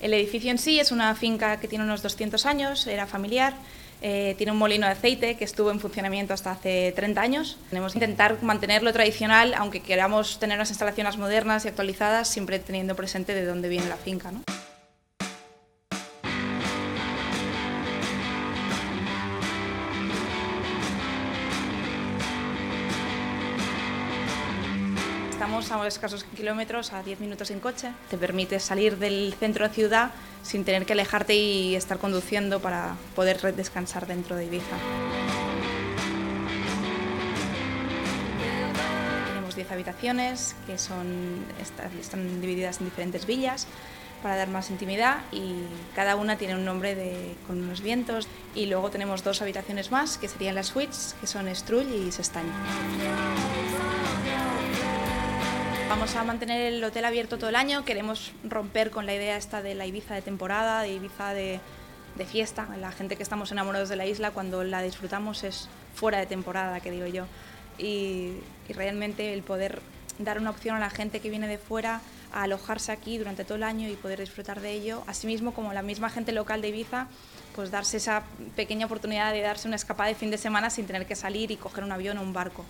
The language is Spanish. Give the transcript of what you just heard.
El edificio en sí es una finca que tiene unos 200 años, era familiar, eh, tiene un molino de aceite que estuvo en funcionamiento hasta hace 30 años. Tenemos que intentar mantenerlo tradicional, aunque queramos tener unas instalaciones modernas y actualizadas, siempre teniendo presente de dónde viene la finca. ¿no? Estamos a escasos kilómetros, a 10 minutos en coche. Te permite salir del centro de ciudad sin tener que alejarte y estar conduciendo para poder descansar dentro de Ibiza. Tenemos 10 habitaciones que son, están divididas en diferentes villas para dar más intimidad y cada una tiene un nombre de, con unos vientos. Y luego tenemos dos habitaciones más que serían las suites, que son Strull y Sestaña. Vamos a mantener el hotel abierto todo el año, queremos romper con la idea esta de la Ibiza de temporada, de Ibiza de, fiesta. La gente que estamos enamorados de la isla, cuando la disfrutamos es fuera de temporada, que digo yo. Y, realmente el poder dar una opción a la gente que viene de fuera a alojarse aquí durante todo el año y poder disfrutar de ello, asimismo como la misma gente local de Ibiza, pues darse esa pequeña oportunidad de darse una escapada de fin de semana sin tener que salir y coger un avión o un barco.